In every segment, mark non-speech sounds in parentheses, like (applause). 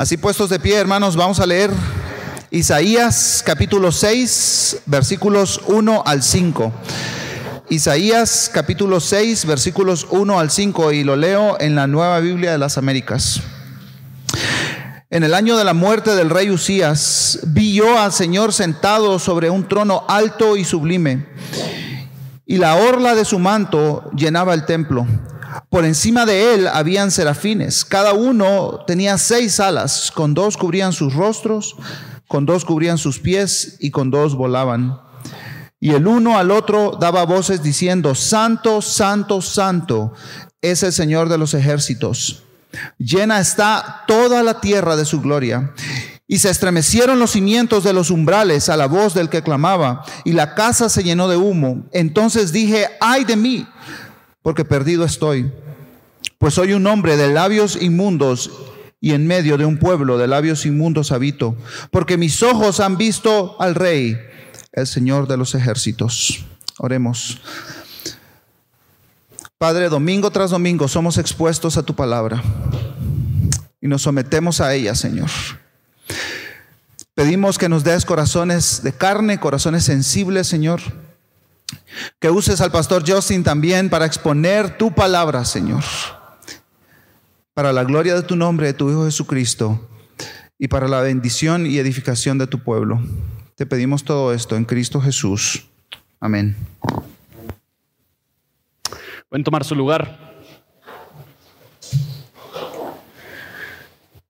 Así puestos de pie, hermanos, vamos a leer Isaías capítulo 6, versículos 1 al 5. Isaías capítulo 6, versículos 1 al 5, y lo leo en la Nueva Biblia de las Américas. En el año de la muerte del rey Usías, vi yo al Señor sentado sobre un trono alto y sublime, y la orla de su manto llenaba el templo. Por encima de él habían serafines, cada uno tenía seis alas, con dos cubrían sus rostros, con dos cubrían sus pies y con dos volaban. Y el uno al otro daba voces diciendo, Santo, Santo, Santo es el Señor de los ejércitos. Llena está toda la tierra de su gloria. Y se estremecieron los cimientos de los umbrales a la voz del que clamaba, y la casa se llenó de humo. Entonces dije, ay de mí, porque perdido estoy, pues soy un hombre de labios inmundos y en medio de un pueblo de labios inmundos habito, porque mis ojos han visto al Rey, el Señor de los ejércitos. Oremos. Padre, domingo tras domingo somos expuestos a tu palabra y nos sometemos a ella, Señor. Pedimos que nos des corazones de carne, corazones sensibles, Señor que uses al pastor Justin también para exponer tu palabra, Señor. Para la gloria de tu nombre, de tu Hijo Jesucristo, y para la bendición y edificación de tu pueblo. Te pedimos todo esto en Cristo Jesús. Amén. Pueden tomar su lugar.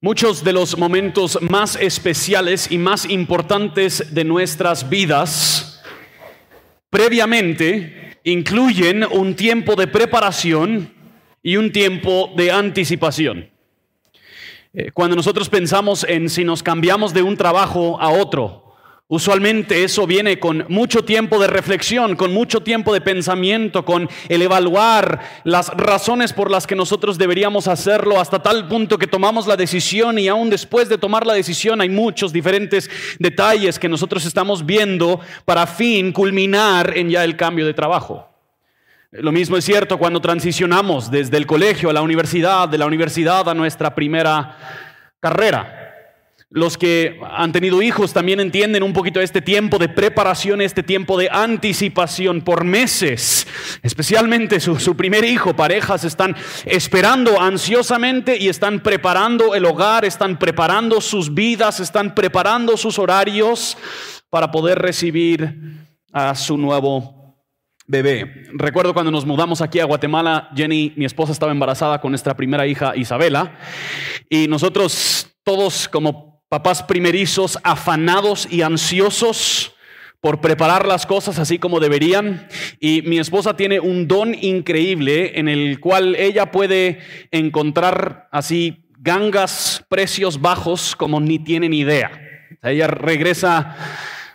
Muchos de los momentos más especiales y más importantes de nuestras vidas previamente incluyen un tiempo de preparación y un tiempo de anticipación. Eh, cuando nosotros pensamos en si nos cambiamos de un trabajo a otro, Usualmente eso viene con mucho tiempo de reflexión, con mucho tiempo de pensamiento, con el evaluar las razones por las que nosotros deberíamos hacerlo hasta tal punto que tomamos la decisión y aún después de tomar la decisión hay muchos diferentes detalles que nosotros estamos viendo para fin culminar en ya el cambio de trabajo. Lo mismo es cierto cuando transicionamos desde el colegio a la universidad, de la universidad a nuestra primera carrera. Los que han tenido hijos también entienden un poquito este tiempo de preparación, este tiempo de anticipación por meses. Especialmente su, primer hijo, parejas están esperando ansiosamente y están preparando el hogar, están preparando sus vidas, están preparando sus horarios para poder recibir a su nuevo bebé. Recuerdo cuando nos mudamos aquí a Guatemala, Jenny, mi esposa, estaba embarazada con nuestra primera hija Isabela y nosotros todos como papás primerizos afanados y ansiosos por preparar las cosas así como deberían. Y mi esposa tiene un don increíble en el cual ella puede encontrar así gangas, precios bajos como ni tienen idea. ella regresa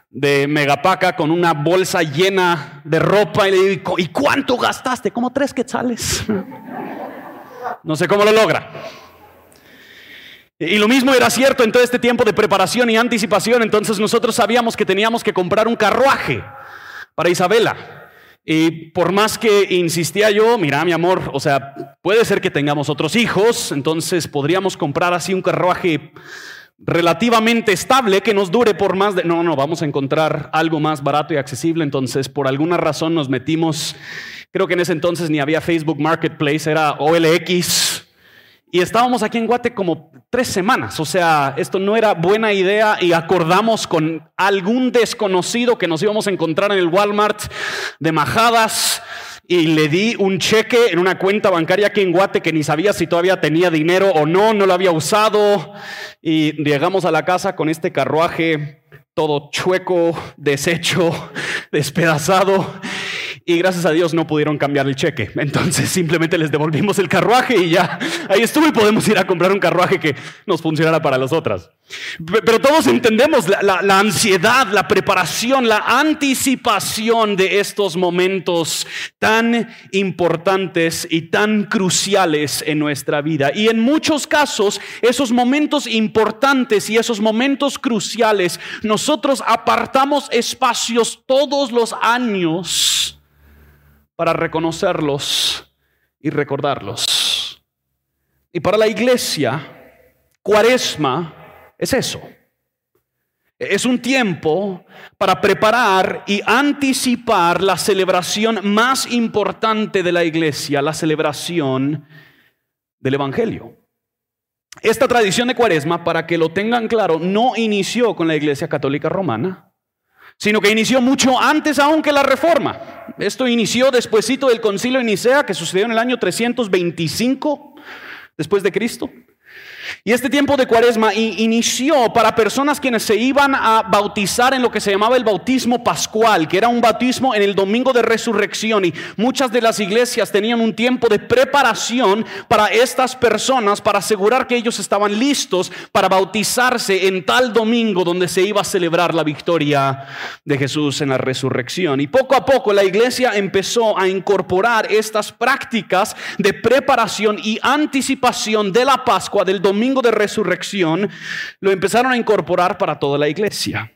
de Megapaca con una bolsa llena de ropa y le digo, ¿y cuánto gastaste? Como tres quetzales. (laughs) No sé cómo lo logra. Y lo mismo era cierto en todo este tiempo de preparación y anticipación. Entonces nosotros sabíamos que teníamos que comprar un carruaje para Isabela. Y por más que insistía yo, mira mi amor, o sea, puede ser que tengamos otros hijos, entonces podríamos comprar así un carruaje relativamente estable que nos dure por más de... No, no, vamos a encontrar algo más barato y accesible. Entonces, por alguna razón nos metimos, creo que en ese entonces ni había Facebook Marketplace, era OLX y estábamos aquí en Guate como tres semanas. O sea, esto no era buena idea y acordamos con algún desconocido que nos íbamos a encontrar en el Walmart de Majadas y le di un cheque en una cuenta bancaria aquí en Guate que ni sabía si todavía tenía dinero o no, no lo había usado. Y llegamos a la casa con este carruaje todo chueco, deshecho, (laughs) despedazado y gracias a Dios no pudieron cambiar el cheque. Entonces simplemente les devolvimos el carruaje y ya ahí estuvo y podemos ir a comprar un carruaje que nos funcionara para las otras. Pero todos entendemos la, ansiedad, la preparación, la anticipación de estos momentos tan importantes y tan cruciales en nuestra vida. Y en muchos casos, esos momentos importantes y esos momentos cruciales, nosotros apartamos espacios todos los años para reconocerlos y recordarlos. Y para la iglesia, Cuaresma es eso. Es un tiempo para preparar y anticipar la celebración más importante de la iglesia, la celebración del Evangelio. Esta tradición de cuaresma, para que lo tengan claro, no inició con la iglesia católica romana, sino que inició mucho antes aún que la reforma. Esto inició despuesito del concilio de Nicea, que sucedió en el año 325 después de Cristo. Y este tiempo de cuaresma inició para personas quienes se iban a bautizar en lo que se llamaba el bautismo pascual, que era un bautismo en el domingo de resurrección. Y muchas de las iglesias tenían un tiempo de preparación para estas personas, para asegurar que ellos estaban listos para bautizarse en tal domingo donde se iba a celebrar la victoria de Jesús en la resurrección. Y poco a poco la iglesia empezó a incorporar estas prácticas de preparación y anticipación de la Pascua del domingo domingo de resurrección, lo empezaron a incorporar para toda la iglesia.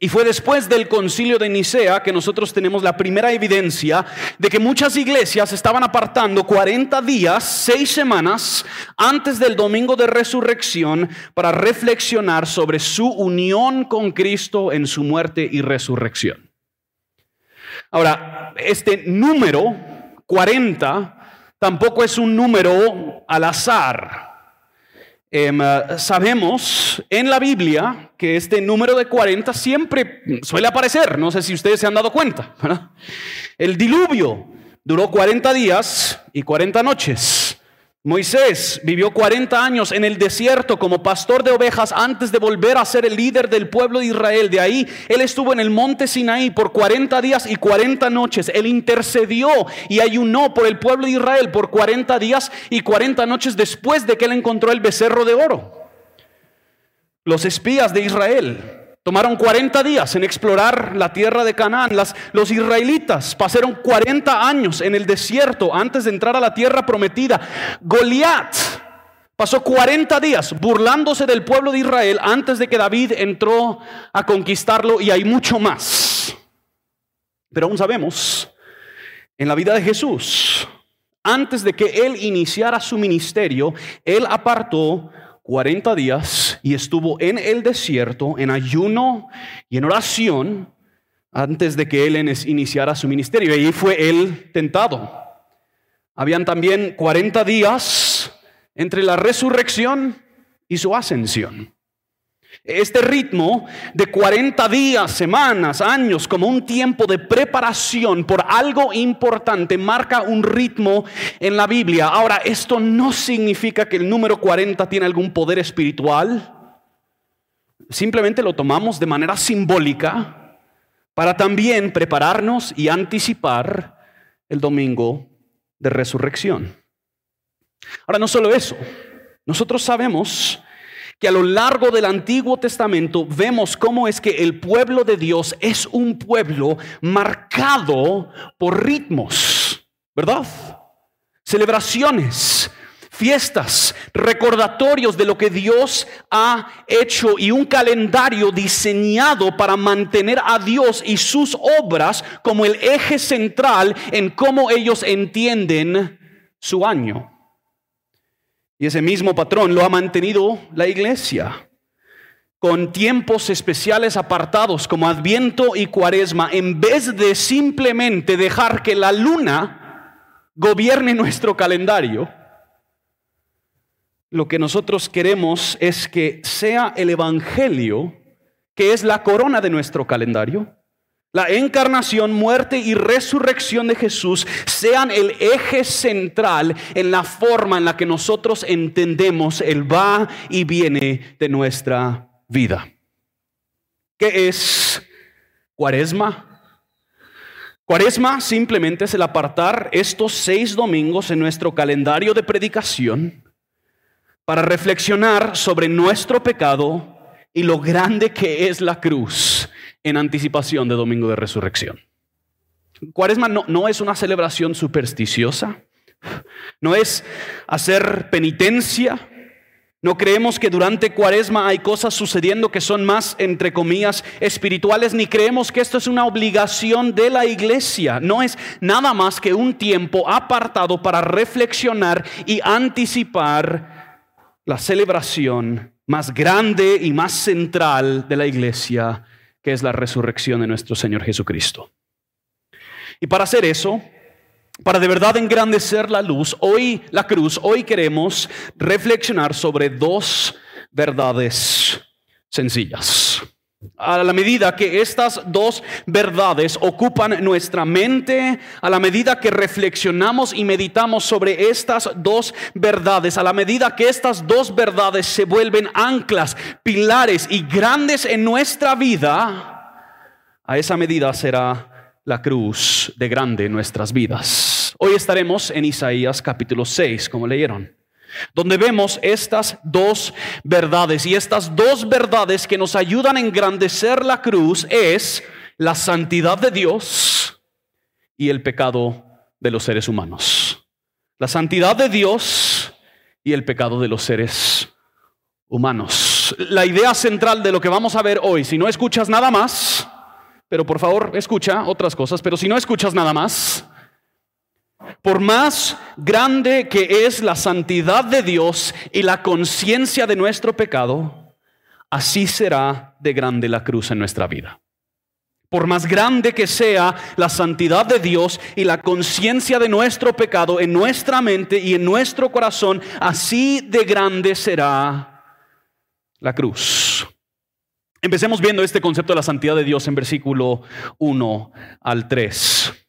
Y fue después del concilio de Nicea que nosotros tenemos la primera evidencia de que muchas iglesias estaban apartando 40 días, 6 semanas antes del domingo de resurrección para reflexionar sobre su unión con Cristo en su muerte y resurrección. Ahora, este número 40 tampoco es un número al azar. Em, eh, sabemos en la Biblia que este número de 40 siempre suele aparecer, no sé si ustedes se han dado cuenta. El diluvio duró 40 días y 40 noches. Moisés vivió 40 años en el desierto como pastor de ovejas antes de volver a ser el líder del pueblo de Israel. De ahí él estuvo en el monte Sinaí por 40 días y 40 noches. Él intercedió y ayunó por el pueblo de Israel por 40 días y 40 noches después de que él encontró el becerro de oro. Los espías de Israel Tomaron 40 días en explorar la tierra de Canaán. los israelitas pasaron 40 años en el desierto antes de entrar a la tierra prometida. Goliat pasó 40 días burlándose del pueblo de Israel antes de que David entró a conquistarlo y hay mucho más. Pero aún sabemos, en la vida de Jesús, antes de que él iniciara su ministerio, él apartó 40 días y estuvo en el desierto en ayuno y en oración antes de que él iniciara su ministerio. Y ahí fue él tentado. Habían también 40 días entre la resurrección y su ascensión. Este ritmo de 40 días, semanas, años, como un tiempo de preparación por algo importante, marca un ritmo en la Biblia. Ahora, esto no significa que el número 40 tiene algún poder espiritual. Simplemente lo tomamos de manera simbólica para también prepararnos y anticipar el domingo de resurrección. Ahora, no solo eso, nosotros sabemos que a lo largo del Antiguo Testamento vemos cómo es que el pueblo de Dios es un pueblo marcado por ritmos, ¿verdad? Celebraciones, fiestas, recordatorios de lo que Dios ha hecho y un calendario diseñado para mantener a Dios y sus obras como el eje central en cómo ellos entienden su año. Y ese mismo patrón lo ha mantenido la iglesia con tiempos especiales apartados como Adviento y Cuaresma, en vez de simplemente dejar que la luna gobierne nuestro calendario. Lo que nosotros queremos es que sea el Evangelio, que es la corona de nuestro calendario, la encarnación, muerte y resurrección de Jesús sean el eje central en la forma en la que nosotros entendemos el va y viene de nuestra vida. ¿Qué es cuaresma? Cuaresma simplemente es el apartar estos seis domingos en nuestro calendario de predicación para reflexionar sobre nuestro pecado y lo grande que es la cruz en anticipación de Domingo de Resurrección. Cuaresma no, no es una celebración supersticiosa, no es hacer penitencia, no creemos que durante Cuaresma hay cosas sucediendo que son más, entre comillas, espirituales, ni creemos que esto es una obligación de la iglesia. No es nada más que un tiempo apartado para reflexionar y anticipar la celebración más grande y más central de la iglesia, que es la resurrección de nuestro Señor Jesucristo. Y para hacer eso, para de verdad engrandecer la luz, hoy la cruz, hoy queremos reflexionar sobre dos verdades sencillas. A la medida que estas dos verdades ocupan nuestra mente, a la medida que reflexionamos y meditamos sobre estas dos verdades, a la medida que estas dos verdades se vuelven anclas, pilares y grandes en nuestra vida, a esa medida será la cruz de grande en nuestras vidas. Hoy estaremos en Isaías capítulo 6, como leyeron donde vemos estas dos verdades. Y estas dos verdades que nos ayudan a engrandecer la cruz es la santidad de Dios y el pecado de los seres humanos. La santidad de Dios y el pecado de los seres humanos. La idea central de lo que vamos a ver hoy, si no escuchas nada más, pero por favor escucha otras cosas, pero si no escuchas nada más, por más grande que es la santidad de Dios y la conciencia de nuestro pecado, así será de grande la cruz en nuestra vida. Por más grande que sea la santidad de Dios y la conciencia de nuestro pecado en nuestra mente y en nuestro corazón, así de grande será la cruz. Empecemos viendo este concepto de la santidad de Dios en versículo 1 al 3.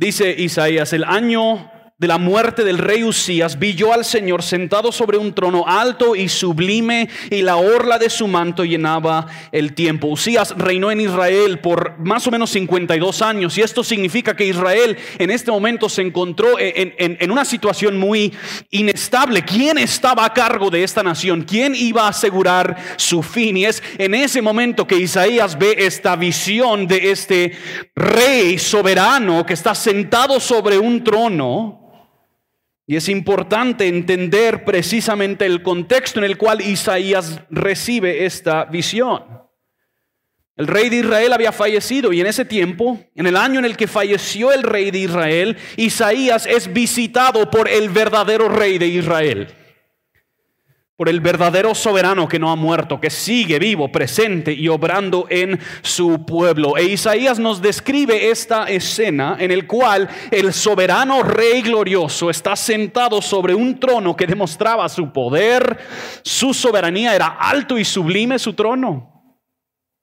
Dice Isaías, el año de la muerte del rey Usías, vi yo al Señor sentado sobre un trono alto y sublime, y la orla de su manto llenaba el tiempo. Usías reinó en Israel por más o menos 52 años, y esto significa que Israel en este momento se encontró en, en una situación muy inestable. ¿Quién estaba a cargo de esta nación? ¿Quién iba a asegurar su fin? Y es en ese momento que Isaías ve esta visión de este rey soberano que está sentado sobre un trono y es importante entender precisamente el contexto en el cual Isaías recibe esta visión. El rey de Israel había fallecido y en ese tiempo, en el año en el que falleció el rey de Israel, Isaías es visitado por el verdadero rey de Israel por el verdadero soberano que no ha muerto, que sigue vivo, presente y obrando en su pueblo. E Isaías nos describe esta escena en el cual el soberano rey glorioso está sentado sobre un trono que demostraba su poder, su soberanía, era alto y sublime su trono.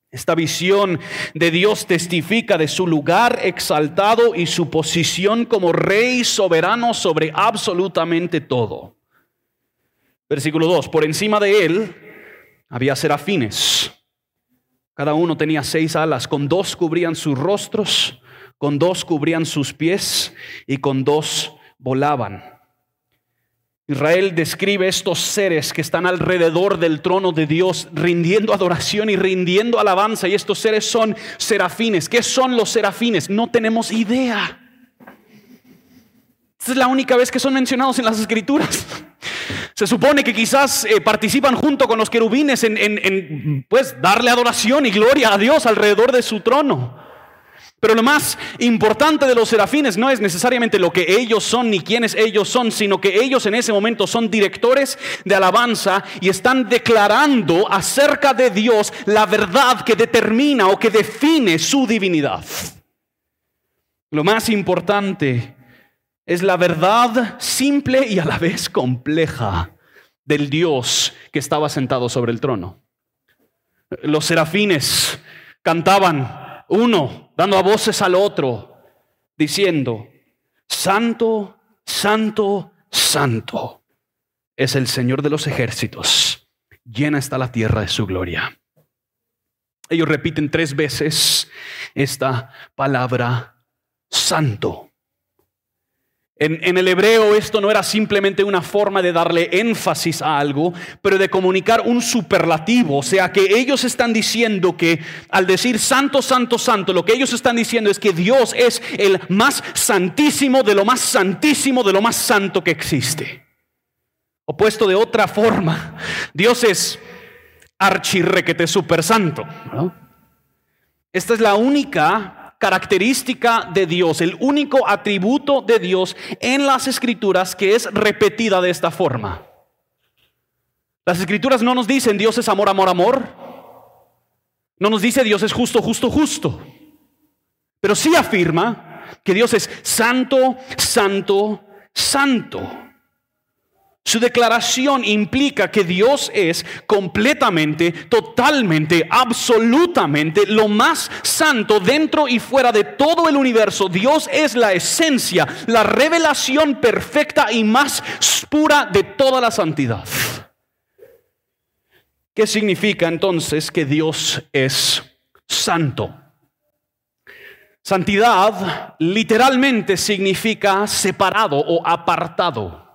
Esta visión de Dios testifica de su lugar exaltado y su posición como rey soberano sobre absolutamente todo. Versículo 2, por encima de él había serafines. Cada uno tenía seis alas, con dos cubrían sus rostros, con dos cubrían sus pies y con dos volaban. Israel describe estos seres que están alrededor del trono de Dios rindiendo adoración y rindiendo alabanza. Y estos seres son serafines. ¿Qué son los serafines? No tenemos idea. Esta es la única vez que son mencionados en las escrituras. Se supone que quizás eh, participan junto con los querubines en, pues, darle adoración y gloria a Dios alrededor de su trono. Pero lo más importante de los serafines no es necesariamente lo que ellos son ni quiénes ellos son, sino que ellos en ese momento son directores de alabanza y están declarando acerca de Dios la verdad que determina o que define su divinidad. Lo más importante es la verdad simple y a la vez compleja del Dios que estaba sentado sobre el trono. Los serafines cantaban uno, dando a voces al otro, diciendo, Santo, Santo, Santo es el Señor de los ejércitos, llena está la tierra de su gloria. Ellos repiten tres veces esta palabra, Santo. En, el hebreo esto no era simplemente una forma de darle énfasis a algo, pero de comunicar un superlativo. O sea, que ellos están diciendo que al decir santo, santo, santo, lo que ellos están diciendo es que Dios es el más santísimo de lo más santísimo de lo más santo que existe. O puesto de otra forma, Dios es archirrequete super santo. Esta es la única característica de Dios, el único atributo de Dios en las escrituras que es repetida de esta forma. Las escrituras no nos dicen Dios es amor, amor, amor. No nos dice Dios es justo, justo, justo. Pero sí afirma que Dios es santo, santo, santo. Su declaración implica que Dios es completamente, totalmente, absolutamente lo más santo dentro y fuera de todo el universo. Dios es la esencia, la revelación perfecta y más pura de toda la santidad. ¿Qué significa entonces que Dios es santo? Santidad literalmente significa separado o apartado.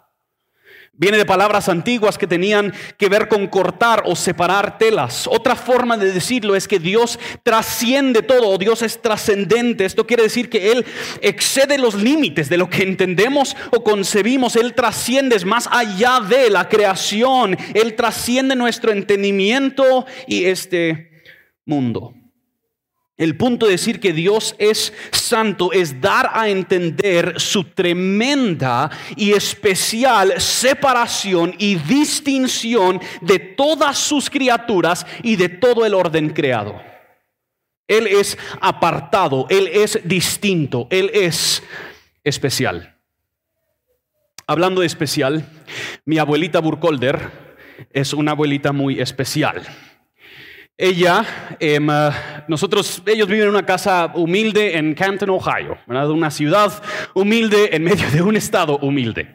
Viene de palabras antiguas que tenían que ver con cortar o separar telas. Otra forma de decirlo es que Dios trasciende todo, Dios es trascendente. Esto quiere decir que Él excede los límites de lo que entendemos o concebimos. Él trasciende, más allá de la creación. Él trasciende nuestro entendimiento y este mundo. El punto de decir que Dios es santo es dar a entender su tremenda y especial separación y distinción de todas sus criaturas y de todo el orden creado. Él es apartado, Él es distinto, Él es especial. Hablando de especial, mi abuelita Burkholder es una abuelita muy especial. Ella, em, nosotros, ellos viven en una casa humilde en Canton, Ohio, una ciudad humilde en medio de un estado humilde.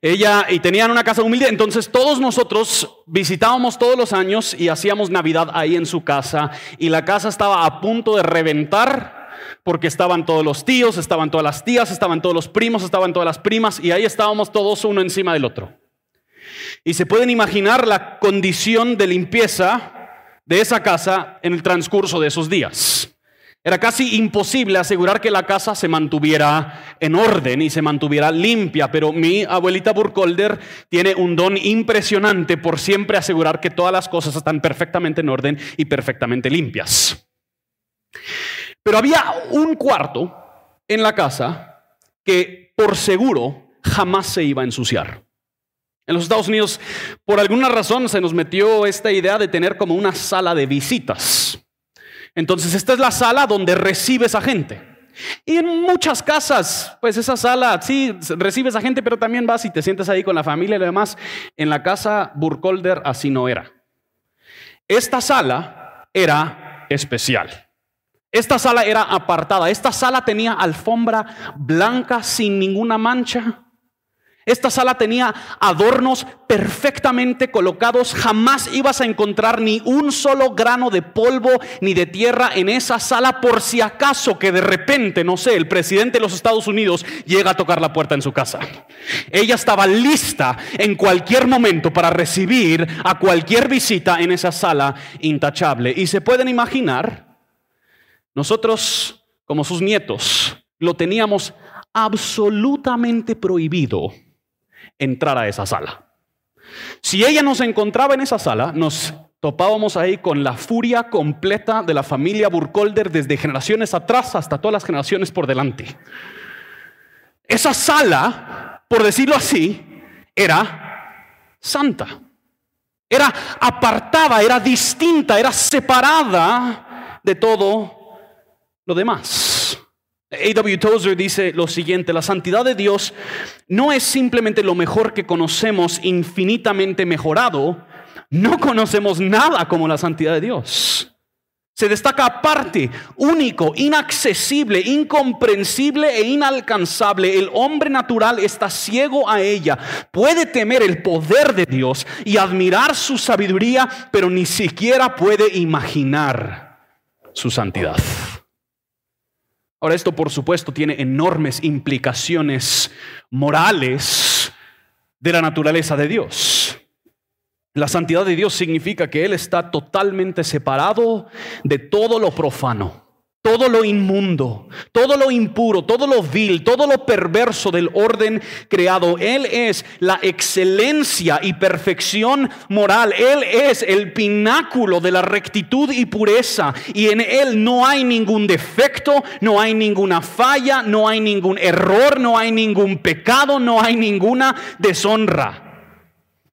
Ella y tenían una casa humilde, entonces todos nosotros visitábamos todos los años y hacíamos Navidad ahí en su casa y la casa estaba a punto de reventar porque estaban todos los tíos, estaban todas las tías, estaban todos los primos, estaban todas las primas y ahí estábamos todos uno encima del otro. Y se pueden imaginar la condición de limpieza de esa casa en el transcurso de esos días. Era casi imposible asegurar que la casa se mantuviera en orden y se mantuviera limpia, pero mi abuelita Burkholder tiene un don impresionante por siempre asegurar que todas las cosas están perfectamente en orden y perfectamente limpias. Pero había un cuarto en la casa que por seguro jamás se iba a ensuciar. En los Estados Unidos, por alguna razón, se nos metió esta idea de tener como una sala de visitas. Entonces, esta es la sala donde recibes a gente. Y en muchas casas, pues esa sala, sí, recibes a gente, pero también vas y te sientes ahí con la familia y lo demás. En la casa Burkholder así no era. Esta sala era especial. Esta sala era apartada. Esta sala tenía alfombra blanca sin ninguna mancha. Esta sala tenía adornos perfectamente colocados. Jamás ibas a encontrar ni un solo grano de polvo ni de tierra en esa sala por si acaso que de repente, no sé, el presidente de los Estados Unidos llega a tocar la puerta en su casa. Ella estaba lista en cualquier momento para recibir a cualquier visita en esa sala intachable. Y se pueden imaginar, nosotros como sus nietos lo teníamos absolutamente prohibido entrar a esa sala. Si ella nos encontraba en esa sala, nos topábamos ahí con la furia completa de la familia Burkholder desde generaciones atrás hasta todas las generaciones por delante. Esa sala, por decirlo así, era santa. Era apartada, era distinta, era separada de todo lo demás. A.W. Tozer dice lo siguiente, la santidad de Dios no es simplemente lo mejor que conocemos infinitamente mejorado, no conocemos nada como la santidad de Dios. Se destaca aparte, único, inaccesible, incomprensible e inalcanzable. El hombre natural está ciego a ella, puede temer el poder de Dios y admirar su sabiduría, pero ni siquiera puede imaginar su santidad. Ahora esto por supuesto tiene enormes implicaciones morales de la naturaleza de Dios. La santidad de Dios significa que Él está totalmente separado de todo lo profano todo lo inmundo, todo lo impuro, todo lo vil, todo lo perverso del orden creado. Él es la excelencia y perfección moral. Él es el pináculo de la rectitud y pureza. Y en Él no hay ningún defecto, no hay ninguna falla, no hay ningún error, no hay ningún pecado, no hay ninguna deshonra.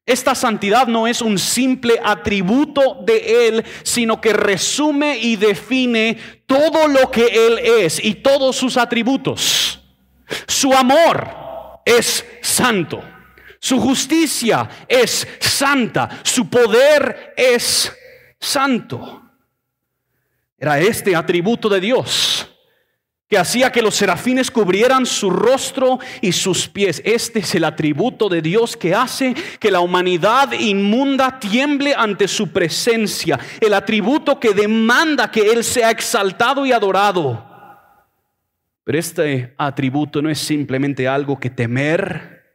Esta santidad no es un simple atributo de Él, sino que resume y define todo lo que Él es y todos sus atributos. Su amor es santo. Su justicia es santa. Su poder es santo. Era este atributo de Dios que hacía que los serafines cubrieran su rostro y sus pies. Este es el atributo de Dios que hace que la humanidad inmunda tiemble ante su presencia. El atributo que demanda que Él sea exaltado y adorado. Pero este atributo no es simplemente algo que temer,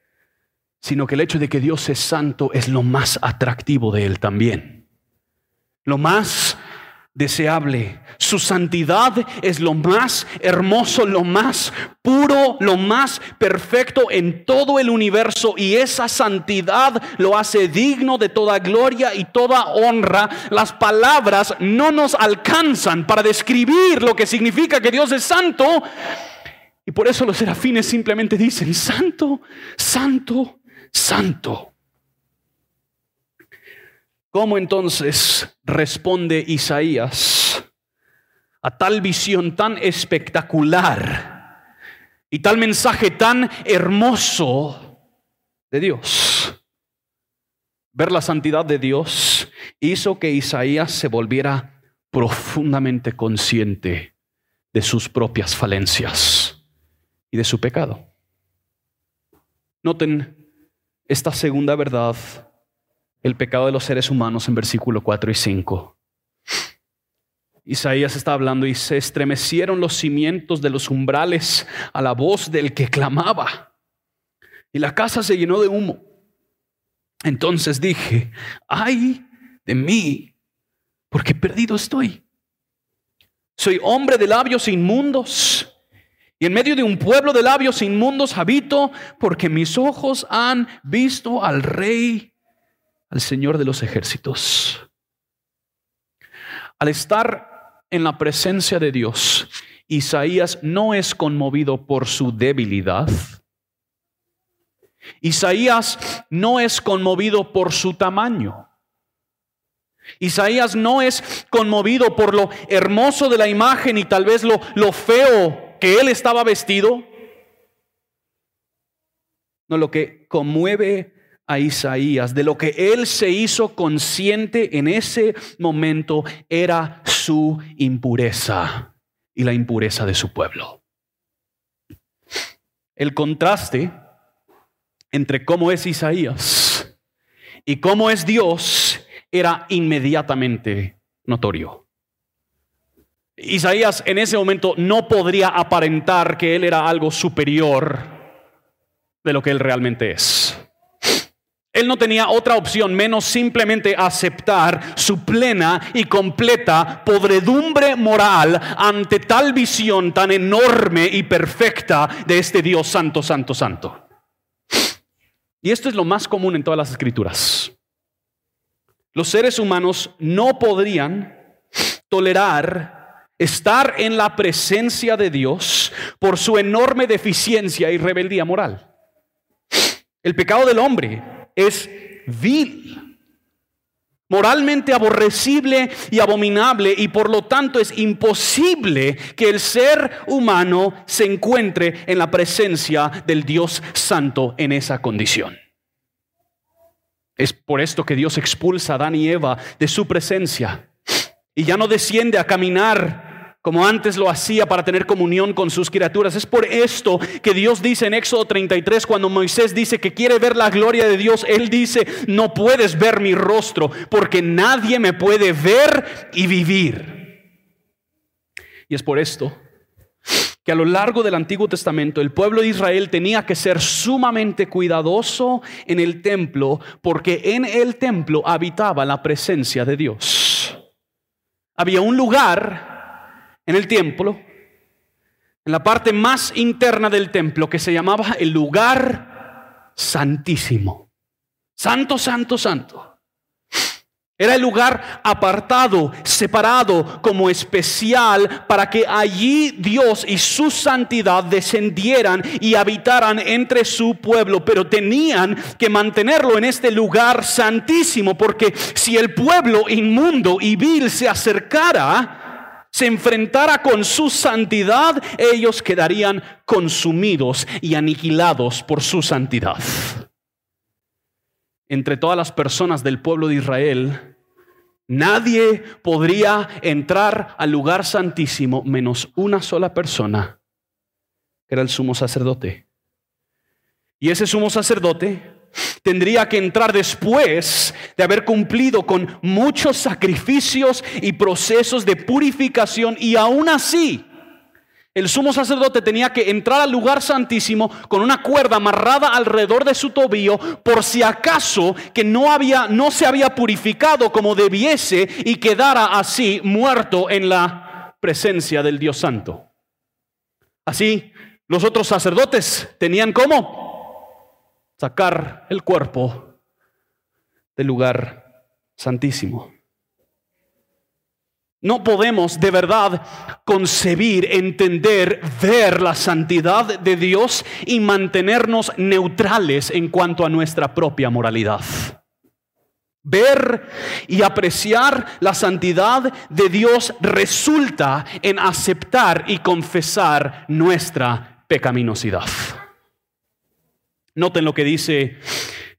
sino que el hecho de que Dios es santo es lo más atractivo de Él también. Lo más deseable. Su santidad es lo más hermoso, lo más puro, lo más perfecto en todo el universo y esa santidad lo hace digno de toda gloria y toda honra. Las palabras no nos alcanzan para describir lo que significa que Dios es santo. Y por eso los serafines simplemente dicen, santo, santo, santo. ¿Cómo entonces responde Isaías a tal visión tan espectacular y tal mensaje tan hermoso de Dios? Ver la santidad de Dios hizo que Isaías se volviera profundamente consciente de sus propias falencias y de su pecado. Noten esta segunda verdad el pecado de los seres humanos en versículo 4 y 5. Isaías está hablando y se estremecieron los cimientos de los umbrales a la voz del que clamaba. Y la casa se llenó de humo. Entonces dije, ay de mí, porque perdido estoy. Soy hombre de labios inmundos. Y en medio de un pueblo de labios inmundos habito, porque mis ojos han visto al rey al Señor de los ejércitos. Al estar en la presencia de Dios, Isaías no es conmovido por su debilidad. Isaías no es conmovido por su tamaño. Isaías no es conmovido por lo hermoso de la imagen y tal vez lo, lo feo que él estaba vestido. No, lo que conmueve a Isaías de lo que él se hizo consciente en ese momento era su impureza y la impureza de su pueblo. El contraste entre cómo es Isaías y cómo es Dios era inmediatamente notorio. Isaías en ese momento no podría aparentar que él era algo superior de lo que él realmente es. Él no tenía otra opción menos simplemente aceptar su plena y completa podredumbre moral ante tal visión tan enorme y perfecta de este Dios santo, santo, santo. Y esto es lo más común en todas las escrituras. Los seres humanos no podrían tolerar estar en la presencia de Dios por su enorme deficiencia y rebeldía moral. El pecado del hombre es vil, moralmente aborrecible y abominable y por lo tanto es imposible que el ser humano se encuentre en la presencia del Dios Santo en esa condición. Es por esto que Dios expulsa a Adán y Eva de su presencia y ya no desciende a caminar como antes lo hacía para tener comunión con sus criaturas. Es por esto que Dios dice en Éxodo 33, cuando Moisés dice que quiere ver la gloria de Dios, Él dice, no puedes ver mi rostro, porque nadie me puede ver y vivir. Y es por esto que a lo largo del Antiguo Testamento el pueblo de Israel tenía que ser sumamente cuidadoso en el templo, porque en el templo habitaba la presencia de Dios. Había un lugar en el templo, en la parte más interna del templo, que se llamaba el lugar santísimo. Santo, santo, santo. Era el lugar apartado, separado como especial para que allí Dios y su santidad descendieran y habitaran entre su pueblo. Pero tenían que mantenerlo en este lugar santísimo porque si el pueblo inmundo y vil se acercara, se enfrentara con su santidad, ellos quedarían consumidos y aniquilados por su santidad. Entre todas las personas del pueblo de Israel, Nadie podría entrar al lugar santísimo menos una sola persona, que era el sumo sacerdote. Y ese sumo sacerdote tendría que entrar después de haber cumplido con muchos sacrificios y procesos de purificación y aún así el sumo sacerdote tenía que entrar al lugar santísimo con una cuerda amarrada alrededor de su tobillo por si acaso que no había no se había purificado como debiese y quedara así muerto en la presencia del Dios santo. Así los otros sacerdotes tenían cómo sacar el cuerpo del lugar santísimo. No podemos de verdad concebir, entender, ver la santidad de Dios y mantenernos neutrales en cuanto a nuestra propia moralidad. Ver y apreciar la santidad de Dios resulta en aceptar y confesar nuestra pecaminosidad. Noten lo que dice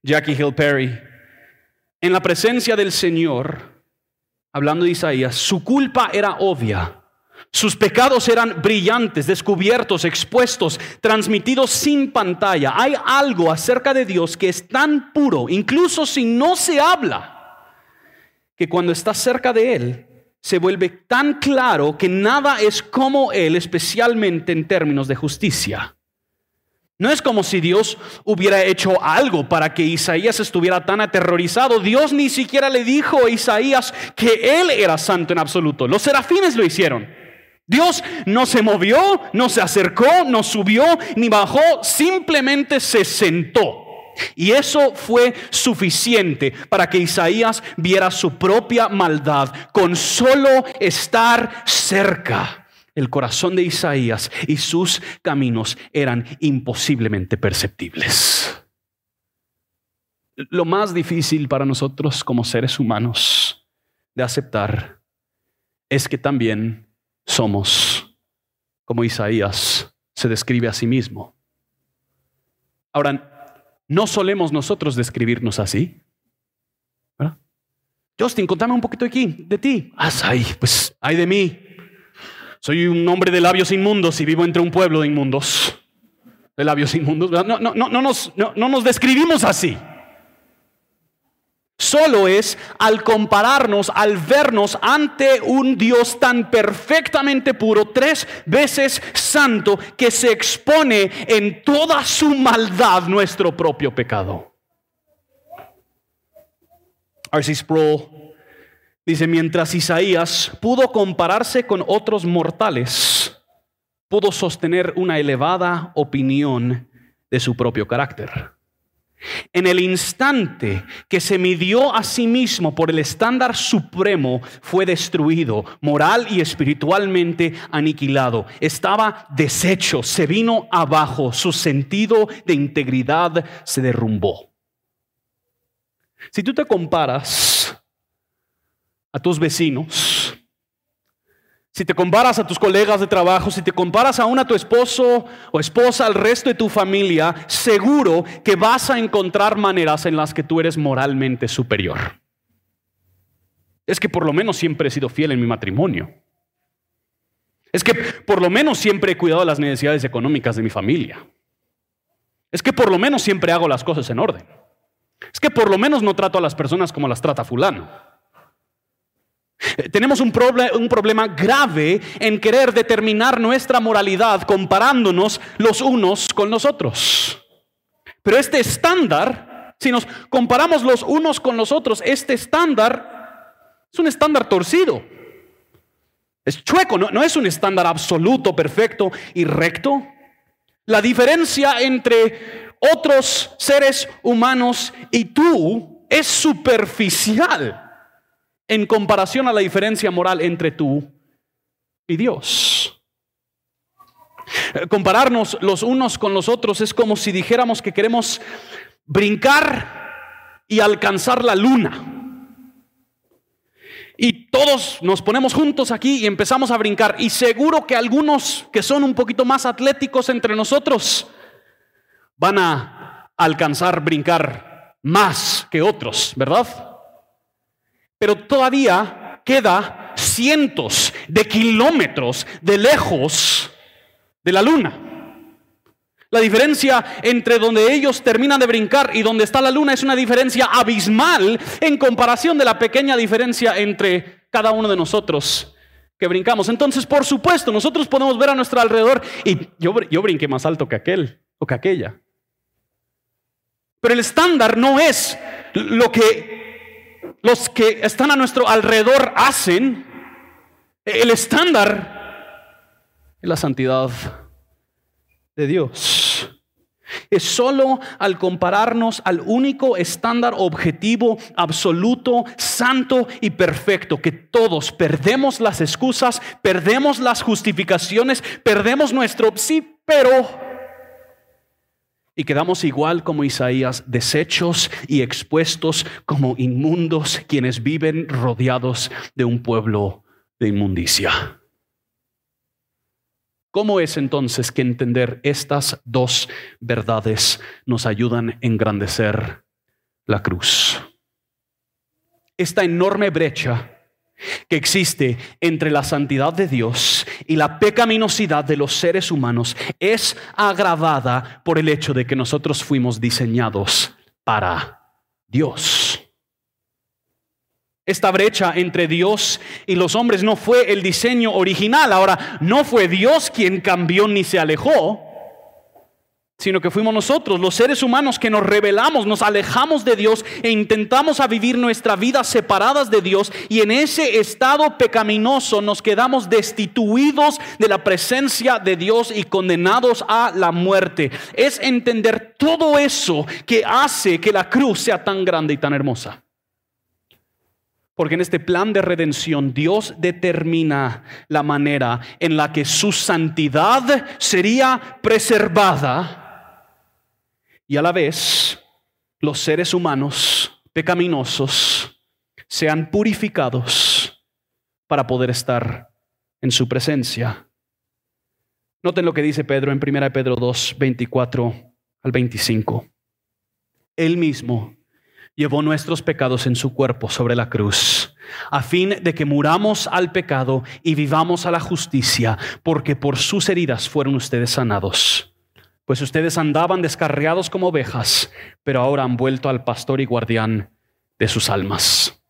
Jackie Hill Perry. En la presencia del Señor, hablando de Isaías, su culpa era obvia. Sus pecados eran brillantes, descubiertos, expuestos, transmitidos sin pantalla. Hay algo acerca de Dios que es tan puro, incluso si no se habla, que cuando está cerca de Él, se vuelve tan claro que nada es como Él, especialmente en términos de justicia. No es como si Dios hubiera hecho algo para que Isaías estuviera tan aterrorizado. Dios ni siquiera le dijo a Isaías que él era santo en absoluto. Los serafines lo hicieron. Dios no se movió, no se acercó, no subió, ni bajó, simplemente se sentó. Y eso fue suficiente para que Isaías viera su propia maldad con solo estar cerca. El corazón de Isaías y sus caminos eran imposiblemente perceptibles. Lo más difícil para nosotros como seres humanos de aceptar es que también somos como Isaías se describe a sí mismo. Ahora, no solemos nosotros describirnos así. Justin, contame un poquito aquí, de ti. Ah, pues, ay de mí. Soy un hombre de labios inmundos y vivo entre un pueblo de inmundos. De labios inmundos. No, no, no, no, nos, no, no nos describimos así. Solo es al compararnos, al vernos ante un Dios tan perfectamente puro, tres veces santo, que se expone en toda su maldad nuestro propio pecado. R.C. Sproul Dice, mientras Isaías pudo compararse con otros mortales, pudo sostener una elevada opinión de su propio carácter. En el instante que se midió a sí mismo por el estándar supremo, fue destruido, moral y espiritualmente aniquilado. Estaba deshecho, se vino abajo, su sentido de integridad se derrumbó. Si tú te comparas a tus vecinos, si te comparas a tus colegas de trabajo, si te comparas aún a tu esposo o esposa, al resto de tu familia, seguro que vas a encontrar maneras en las que tú eres moralmente superior. Es que por lo menos siempre he sido fiel en mi matrimonio. Es que por lo menos siempre he cuidado las necesidades económicas de mi familia. Es que por lo menos siempre hago las cosas en orden. Es que por lo menos no trato a las personas como las trata fulano. Eh, tenemos un, un, problema grave en querer determinar nuestra moralidad comparándonos los unos con los otros. Pero este estándar, si nos comparamos los unos con los otros, este estándar es un estándar torcido. Es chueco, no, no es un estándar absoluto, perfecto y recto. La diferencia entre otros seres humanos y tú es superficial. En comparación a la diferencia moral entre tú y Dios. Compararnos los unos con los otros es como si dijéramos que queremos brincar y alcanzar la luna. Y todos nos ponemos juntos aquí y empezamos a brincar. Y seguro que algunos que son un poquito más atléticos entre nosotros van a alcanzar brincar más que otros, ¿verdad? Pero todavía queda cientos de kilómetros de lejos de la luna. La diferencia entre donde ellos terminan de brincar y donde está la luna es una diferencia abismal en comparación de la pequeña diferencia entre cada uno de nosotros que brincamos. Entonces, por supuesto, nosotros podemos ver a nuestro alrededor y yo, yo brinqué más alto que aquel o que aquella. Pero el estándar no es lo que los que están a nuestro alrededor hacen. El estándar es la santidad de Dios. Es solo al compararnos al único estándar objetivo, absoluto, santo y perfecto, que todos perdemos las excusas, perdemos las justificaciones, perdemos nuestro sí, pero... Y quedamos igual como Isaías, deshechos y expuestos como inmundos quienes viven rodeados de un pueblo de inmundicia. ¿Cómo es entonces que entender estas dos verdades nos ayudan a engrandecer la cruz? Esta enorme brecha que existe entre la santidad de Dios y la pecaminosidad de los seres humanos es agravada por el hecho de que nosotros fuimos diseñados para Dios. Esta brecha entre Dios y los hombres no fue el diseño original. Ahora, no fue Dios quien cambió ni se alejó, sino que fuimos nosotros, los seres humanos, que nos rebelamos, nos alejamos de Dios e intentamos a vivir nuestra vida separadas de Dios y en ese estado pecaminoso nos quedamos destituidos de la presencia de Dios y condenados a la muerte. Es entender todo eso que hace que la cruz sea tan grande y tan hermosa. Porque en este plan de redención Dios determina la manera en la que su santidad sería preservada y a la vez los seres humanos pecaminosos sean purificados para poder estar en su presencia. Noten lo que dice Pedro en 1 Pedro 2, 24 al 25. Él mismo llevó nuestros pecados en su cuerpo sobre la cruz, a fin de que muramos al pecado y vivamos a la justicia, porque por sus heridas fueron ustedes sanados. Pues ustedes andaban descarriados como ovejas, pero ahora han vuelto al pastor y guardián de sus almas.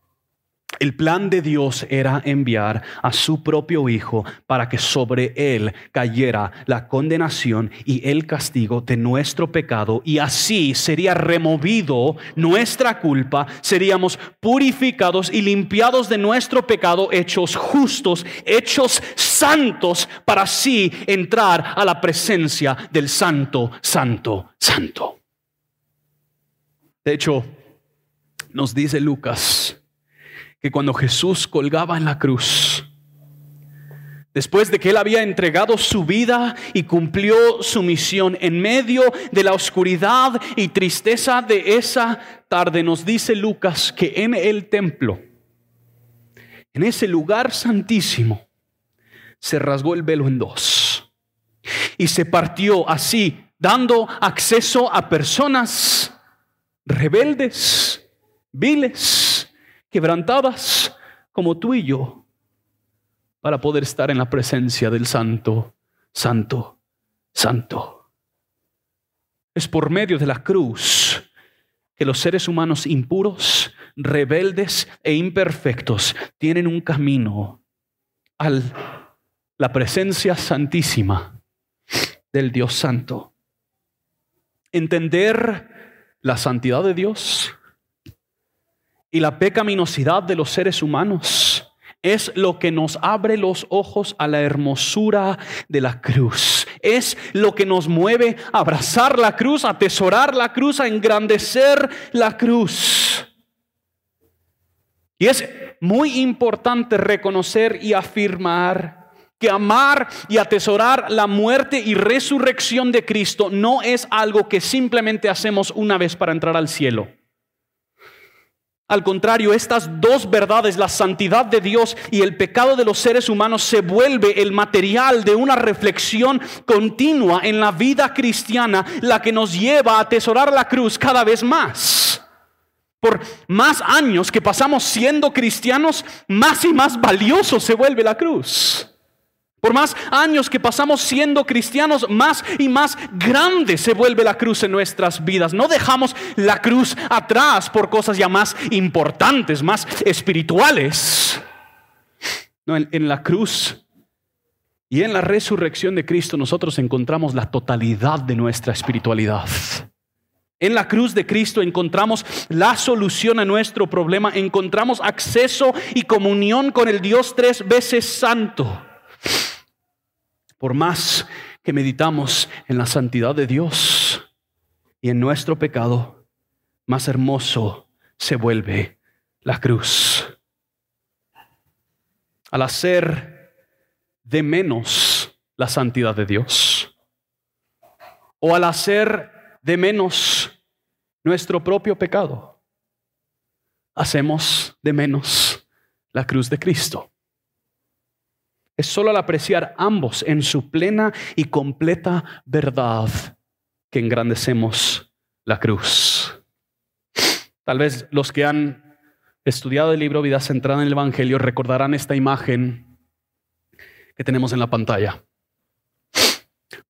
El plan de Dios era enviar a su propio Hijo para que sobre Él cayera la condenación y el castigo de nuestro pecado y así sería removido nuestra culpa, seríamos purificados y limpiados de nuestro pecado, hechos justos, hechos santos, para así entrar a la presencia del Santo, Santo, Santo. De hecho, nos dice Lucas, que cuando Jesús colgaba en la cruz, después de que él había entregado su vida y cumplió su misión en medio de la oscuridad y tristeza de esa tarde, nos dice Lucas que en el templo, en ese lugar santísimo, se rasgó el velo en dos y se partió así, dando acceso a personas rebeldes, viles, quebrantadas como tú y yo, para poder estar en la presencia del Santo, Santo, Santo. Es por medio de la cruz que los seres humanos impuros, rebeldes e imperfectos tienen un camino a la presencia santísima del Dios Santo. Entender la santidad de Dios y la pecaminosidad de los seres humanos es lo que nos abre los ojos a la hermosura de la cruz. Es lo que nos mueve a abrazar la cruz, a atesorar la cruz, a engrandecer la cruz. Y es muy importante reconocer y afirmar que amar y atesorar la muerte y resurrección de Cristo no es algo que simplemente hacemos una vez para entrar al cielo. Al contrario, estas dos verdades, la santidad de Dios y el pecado de los seres humanos, se vuelve el material de una reflexión continua en la vida cristiana, la que nos lleva a atesorar la cruz cada vez más. Por más años que pasamos siendo cristianos, más y más valioso se vuelve la cruz. Por más años que pasamos siendo cristianos, más y más grande se vuelve la cruz en nuestras vidas. No dejamos la cruz atrás por cosas ya más importantes, más espirituales. No, en, en la cruz y en la resurrección de Cristo nosotros encontramos la totalidad de nuestra espiritualidad. En la cruz de Cristo encontramos la solución a nuestro problema, encontramos acceso y comunión con el Dios tres veces santo. Por más que meditamos en la santidad de Dios y en nuestro pecado, más hermoso se vuelve la cruz. Al hacer de menos la santidad de Dios o al hacer de menos nuestro propio pecado, hacemos de menos la cruz de Cristo. Es solo al apreciar ambos en su plena y completa verdad que engrandecemos la cruz. Tal vez los que han estudiado el libro Vida Centrada en el Evangelio recordarán esta imagen que tenemos en la pantalla.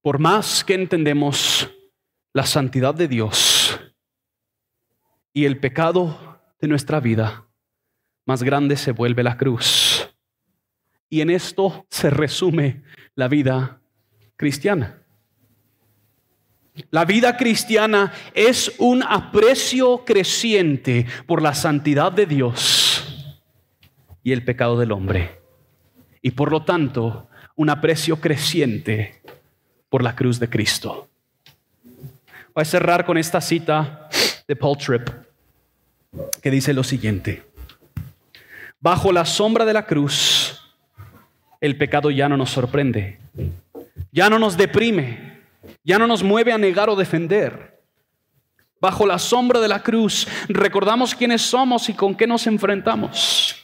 Por más que entendemos la santidad de Dios y el pecado de nuestra vida, más grande se vuelve la cruz. Y en esto se resume la vida cristiana. La vida cristiana es un aprecio creciente por la santidad de Dios y el pecado del hombre. Y por lo tanto, un aprecio creciente por la cruz de Cristo. Voy a cerrar con esta cita de Paul Tripp que dice lo siguiente. Bajo la sombra de la cruz, el pecado ya no nos sorprende, ya no nos deprime, ya no nos mueve a negar o defender. Bajo la sombra de la cruz recordamos quiénes somos y con qué nos enfrentamos.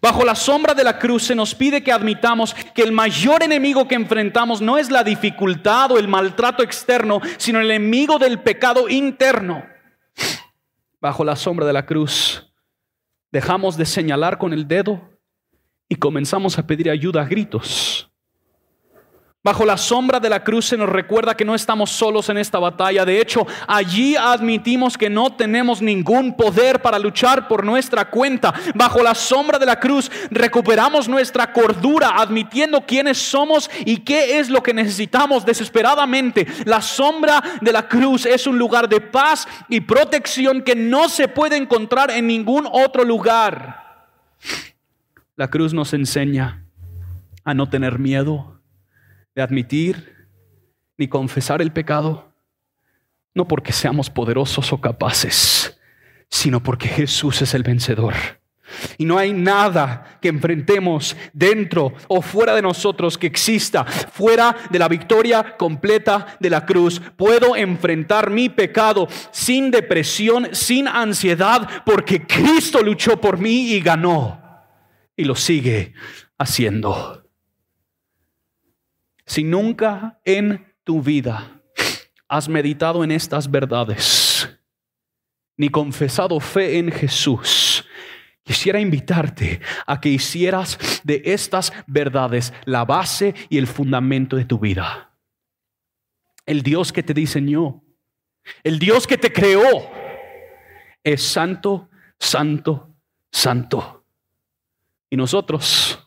Bajo la sombra de la cruz se nos pide que admitamos que el mayor enemigo que enfrentamos no es la dificultad o el maltrato externo, sino el enemigo del pecado interno. Bajo la sombra de la cruz dejamos de señalar con el dedo y comenzamos a pedir ayuda a gritos. Bajo la sombra de la cruz se nos recuerda que no estamos solos en esta batalla. De hecho, allí admitimos que no tenemos ningún poder para luchar por nuestra cuenta. Bajo la sombra de la cruz recuperamos nuestra cordura, admitiendo quiénes somos y qué es lo que necesitamos desesperadamente. La sombra de la cruz es un lugar de paz y protección que no se puede encontrar en ningún otro lugar. La cruz nos enseña a no tener miedo de admitir ni confesar el pecado, no porque seamos poderosos o capaces, sino porque Jesús es el vencedor. Y no hay nada que enfrentemos dentro o fuera de nosotros que exista fuera de la victoria completa de la cruz. Puedo enfrentar mi pecado sin depresión, sin ansiedad, porque Cristo luchó por mí y ganó y lo sigue haciendo. Si nunca en tu vida has meditado en estas verdades, ni confesado fe en Jesús, quisiera invitarte a que hicieras de estas verdades la base y el fundamento de tu vida. El Dios que te diseñó, el Dios que te creó, es santo, santo, santo. Y nosotros,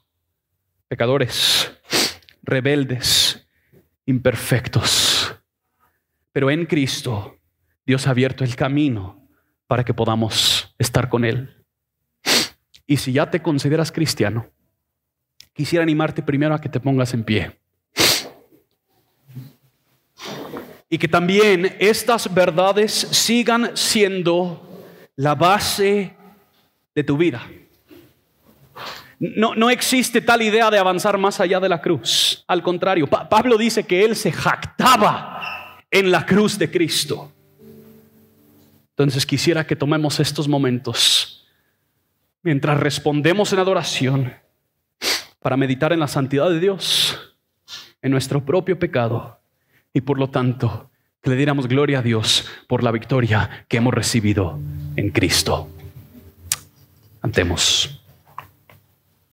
pecadores, rebeldes, imperfectos. Pero en Cristo, Dios ha abierto el camino para que podamos estar con Él. Y si ya te consideras cristiano, quisiera animarte primero a que te pongas en pie. Y que también estas verdades sigan siendo la base de tu vida. No, no existe tal idea de avanzar más allá de la cruz. Al contrario, Pa- Pablo dice que él se jactaba en la cruz de Cristo. Entonces quisiera que tomemos estos momentos mientras respondemos en adoración para meditar en la santidad de Dios, en nuestro propio pecado y por lo tanto que le diéramos gloria a Dios por la victoria que hemos recibido en Cristo. Antemos.